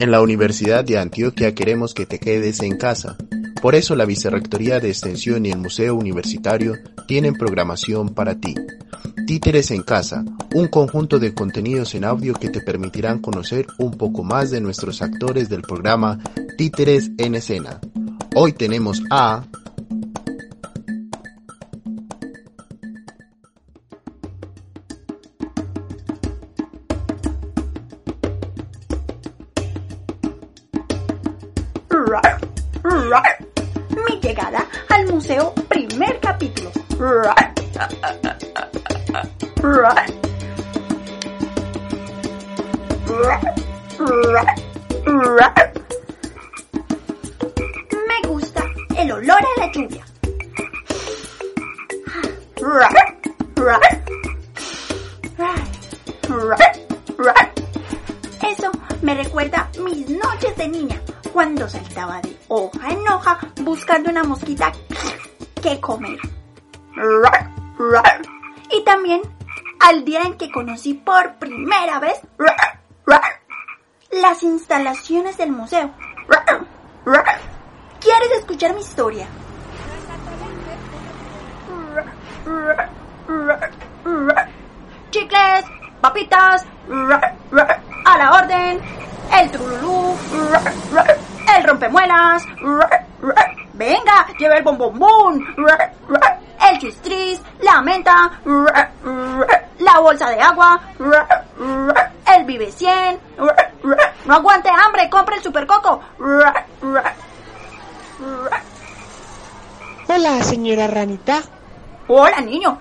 En la Universidad de Antioquia queremos que te quedes en casa. Por eso la Vicerrectoría de Extensión y el Museo Universitario tienen programación para ti. Títeres en Casa, un conjunto de contenidos en audio que te permitirán conocer un poco más de nuestros actores del programa Títeres en Escena. Hoy tenemos a Me gusta el olor a la lluvia. Eso me recuerda mis noches de niña, cuando saltaba de hoja en hoja buscando una mosquita que comer. Y también al día en que conocí por primera vez las instalaciones del museo. ¿Quieres escuchar mi historia? Chicles, papitas, a la orden, el trululú, el rompemuelas, venga, lleva el bombombón, el chistris, la menta, la bolsa de agua, el vive 100, no aguante hambre, compre el supercoco. Hola, señora Ranita. Hola, niño.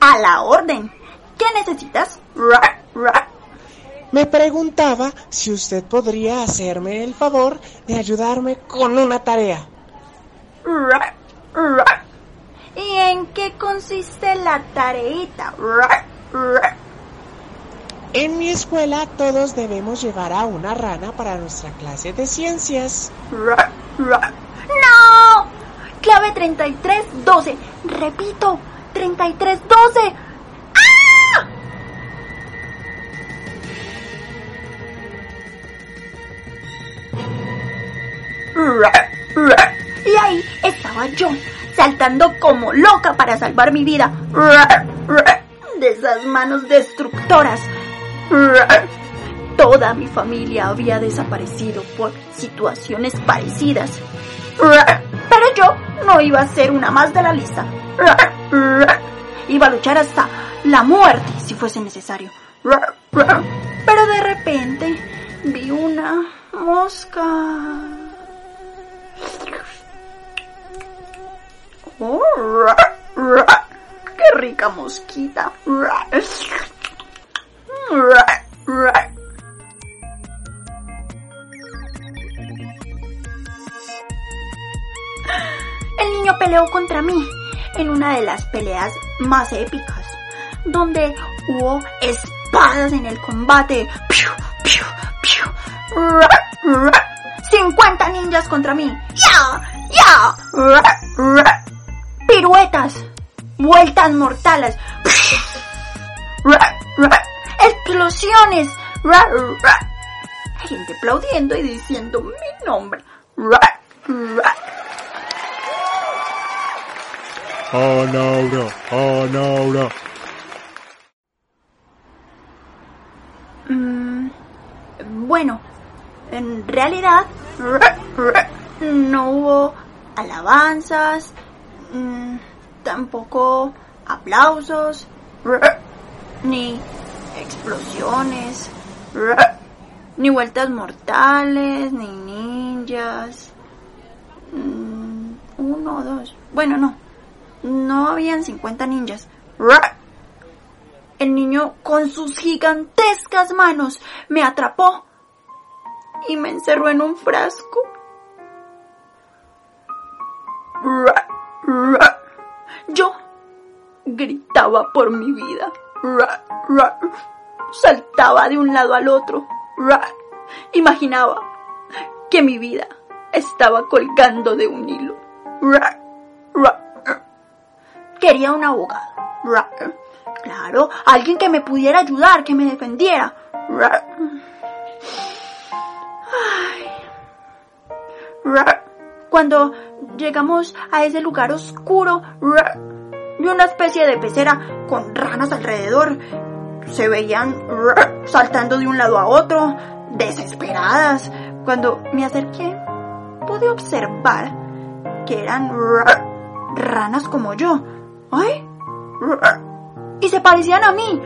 A la orden. ¿Qué necesitas? Me preguntaba si usted podría hacerme el favor de ayudarme con una tarea. ¿Y en qué consiste la tareita? En mi escuela todos debemos llevar a una rana para nuestra clase de ciencias. ¡No! Clave 3312. Repito, 3312. ¡Ah! Y ahí estaba yo, saltando como loca para salvar mi vida. De esas manos destructoras. Toda mi familia había desaparecido por situaciones parecidas. Pero yo no iba a ser una más de la lista. Iba a luchar hasta la muerte si fuese necesario. Pero de repente vi una mosca. ¡Qué rica mosquita! El niño peleó contra mí en una de las peleas más épicas, donde hubo espadas en el combate. ¡Piu, piu, piu! ¡50 ninjas contra mí! Piruetas, vueltas mortales, explosiones, gente aplaudiendo y diciendo mi nombre. Anaura, Anaura. Mm, bueno, en realidad no hubo alabanzas, mm, tampoco aplausos, ni explosiones, ni vueltas mortales, ni ninjas. Mm, uno dos. Bueno, no. No habían 50 ninjas. El niño con sus gigantescas manos me atrapó y me encerró en un frasco. Yo gritaba por mi vida. Saltaba de un lado al otro. Imaginaba que mi vida estaba colgando de un hilo. Quería un abogado. Claro, alguien que me pudiera ayudar, que me defendiera. Cuando llegamos a ese lugar oscuro y una especie de pecera con ranas alrededor, se veían saltando de un lado a otro, desesperadas. Cuando me acerqué, pude observar que eran ranas como yo. ¡Ay! Y se parecían a mí.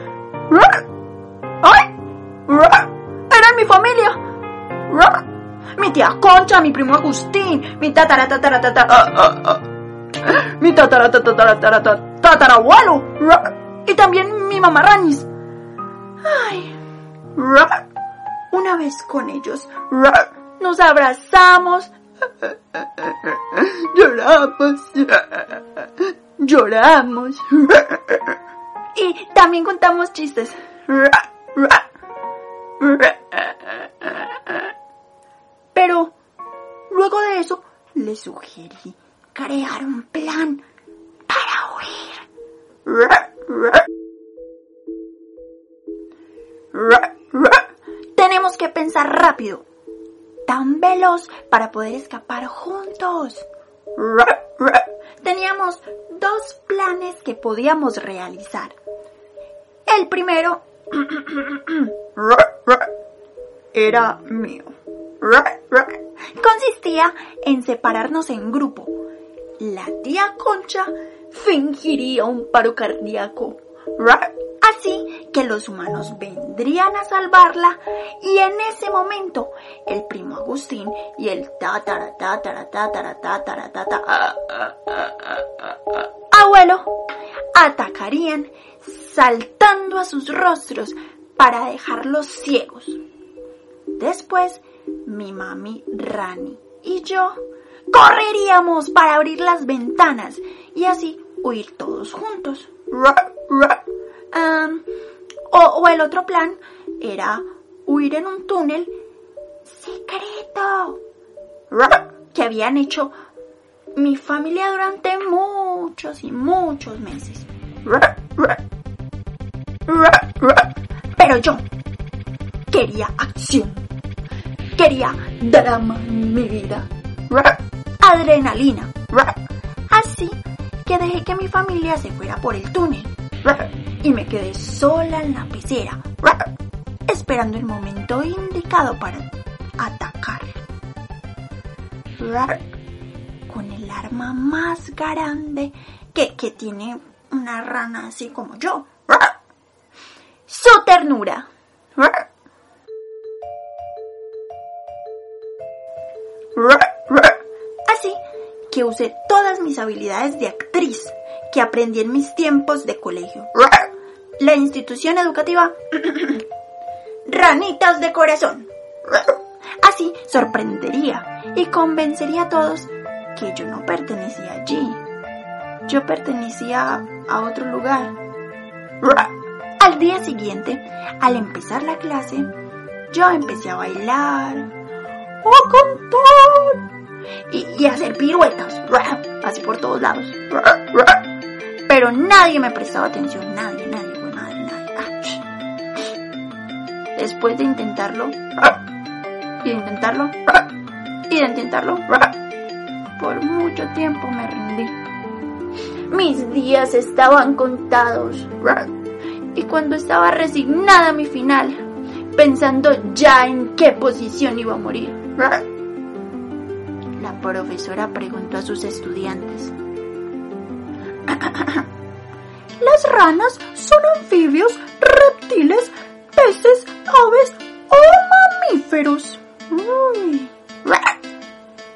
¡Ay! ¡Eran mi familia! Mi tía Concha, mi primo Agustín, mi tatara tatara tatara... Mi tatara tatara tatara tatarabuelo. Y también mi mamá Ranis. Ay. Una vez con ellos, nos abrazamos, lloramos, lloramos y también contamos chistes. Pero luego de eso le sugerí crear un plan para huir. Tenemos que pensar rápido, tan veloz para poder escapar juntos. Teníamos dos planes que podíamos realizar. El primero era mío. Consistía en separarnos en grupo. La tía Concha fingiría un paro cardíaco. Así que los humanos vendrían a salvarla y en ese momento el primo Agustín y el tatara tatara tatara tatara tatara abuelo atacarían saltando a sus rostros para dejarlos ciegos. Después, mi mami Rani y yo correríamos para abrir las ventanas y así huir todos juntos. o, el otro plan era huir en un túnel secreto que habían hecho mi familia durante muchos y muchos meses. Pero yo quería acción. Quería drama en mi vida. Adrenalina. Así que dejé que mi familia se fuera por el túnel. Y me quedé sola en la pecera. Esperando el momento indicado para atacar. Con el arma más grande que, que tiene una rana así como yo. Su ternura. Que usé todas mis habilidades de actriz que aprendí en mis tiempos de colegio. La institución educativa Ranitas de Corazón. Así sorprendería y convencería a todos que yo no pertenecía allí. Yo pertenecía a otro lugar. Al día siguiente, al empezar la clase, yo empecé a bailar, a cantar y, hacer piruetas, así por todos lados. Pero nadie me prestaba atención, nadie, nadie, nadie, nadie. Ah, Después de intentarlo, y de intentarlo, y de intentarlo, por mucho tiempo me rendí. Mis días estaban contados. Y cuando estaba resignada a mi final, pensando ya en qué posición iba a morir, profesora preguntó a sus estudiantes. Las ranas son anfibios, reptiles, peces, aves o mamíferos.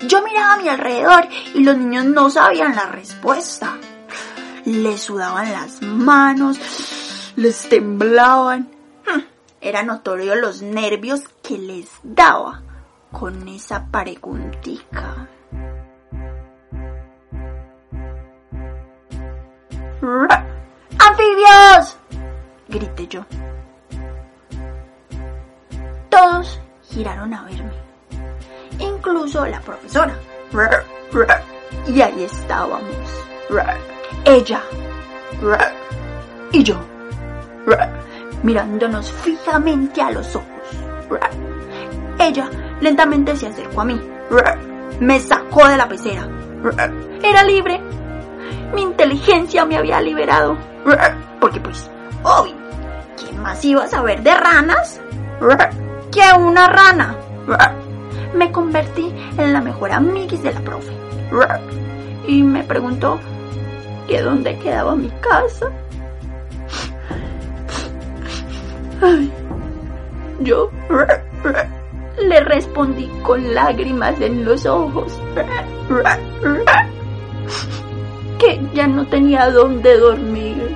Yo miraba a mi alrededor y los niños no sabían la respuesta. Les sudaban las manos, les temblaban. Era notorio los nervios que les daba con esa preguntica. ¡Anfibios! grité yo. Todos giraron a verme, incluso la profesora. Y ahí estábamos. Ella y yo mirándonos fijamente a los ojos. Ella Lentamente se acercó a mí. Me sacó de la pecera. Era libre. Mi inteligencia me había liberado. Porque pues, obvio, ¿quién más iba a saber de ranas? Que una rana. Me convertí en la mejor amiguis de la profe. Y me preguntó que dónde quedaba mi casa. Ay, yo le respondí con lágrimas en los ojos ya no tenía dónde dormir.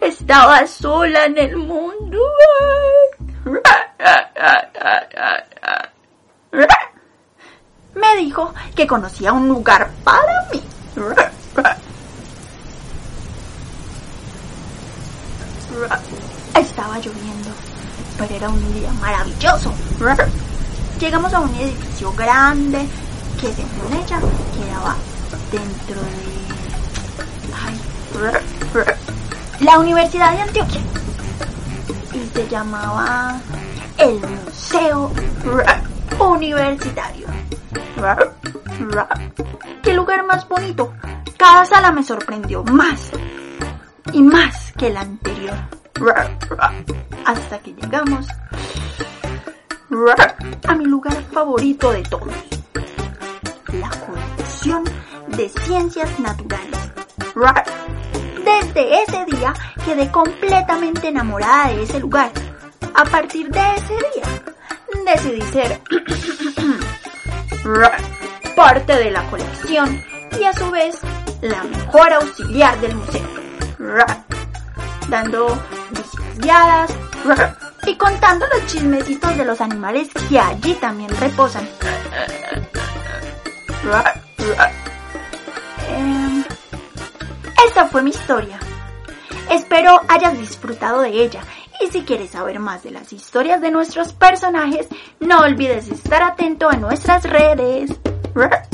Estaba sola en el mundo. Me dijo que conocía un lugar para mí. Estaba lloviendo, pero era un día maravilloso. Llegamos a un edificio grande que según ella quedaba dentro de la Universidad de Antioquia y se llamaba el Museo Universitario. ¡Qué lugar más bonito! Cada sala me sorprendió más y más que la anterior. Hasta que llegamos a mi lugar favorito de todos. La colección de ciencias naturales. Desde ese día quedé completamente enamorada de ese lugar. A partir de ese día decidí ser parte de la colección y a su vez la mejor auxiliar del museo. Dando visitas guiadas y contando los chismecitos de los animales que allí también reposan. Esta fue mi historia. Espero hayas disfrutado de ella y si quieres saber más de las historias de nuestros personajes, no olvides estar atento a nuestras redes.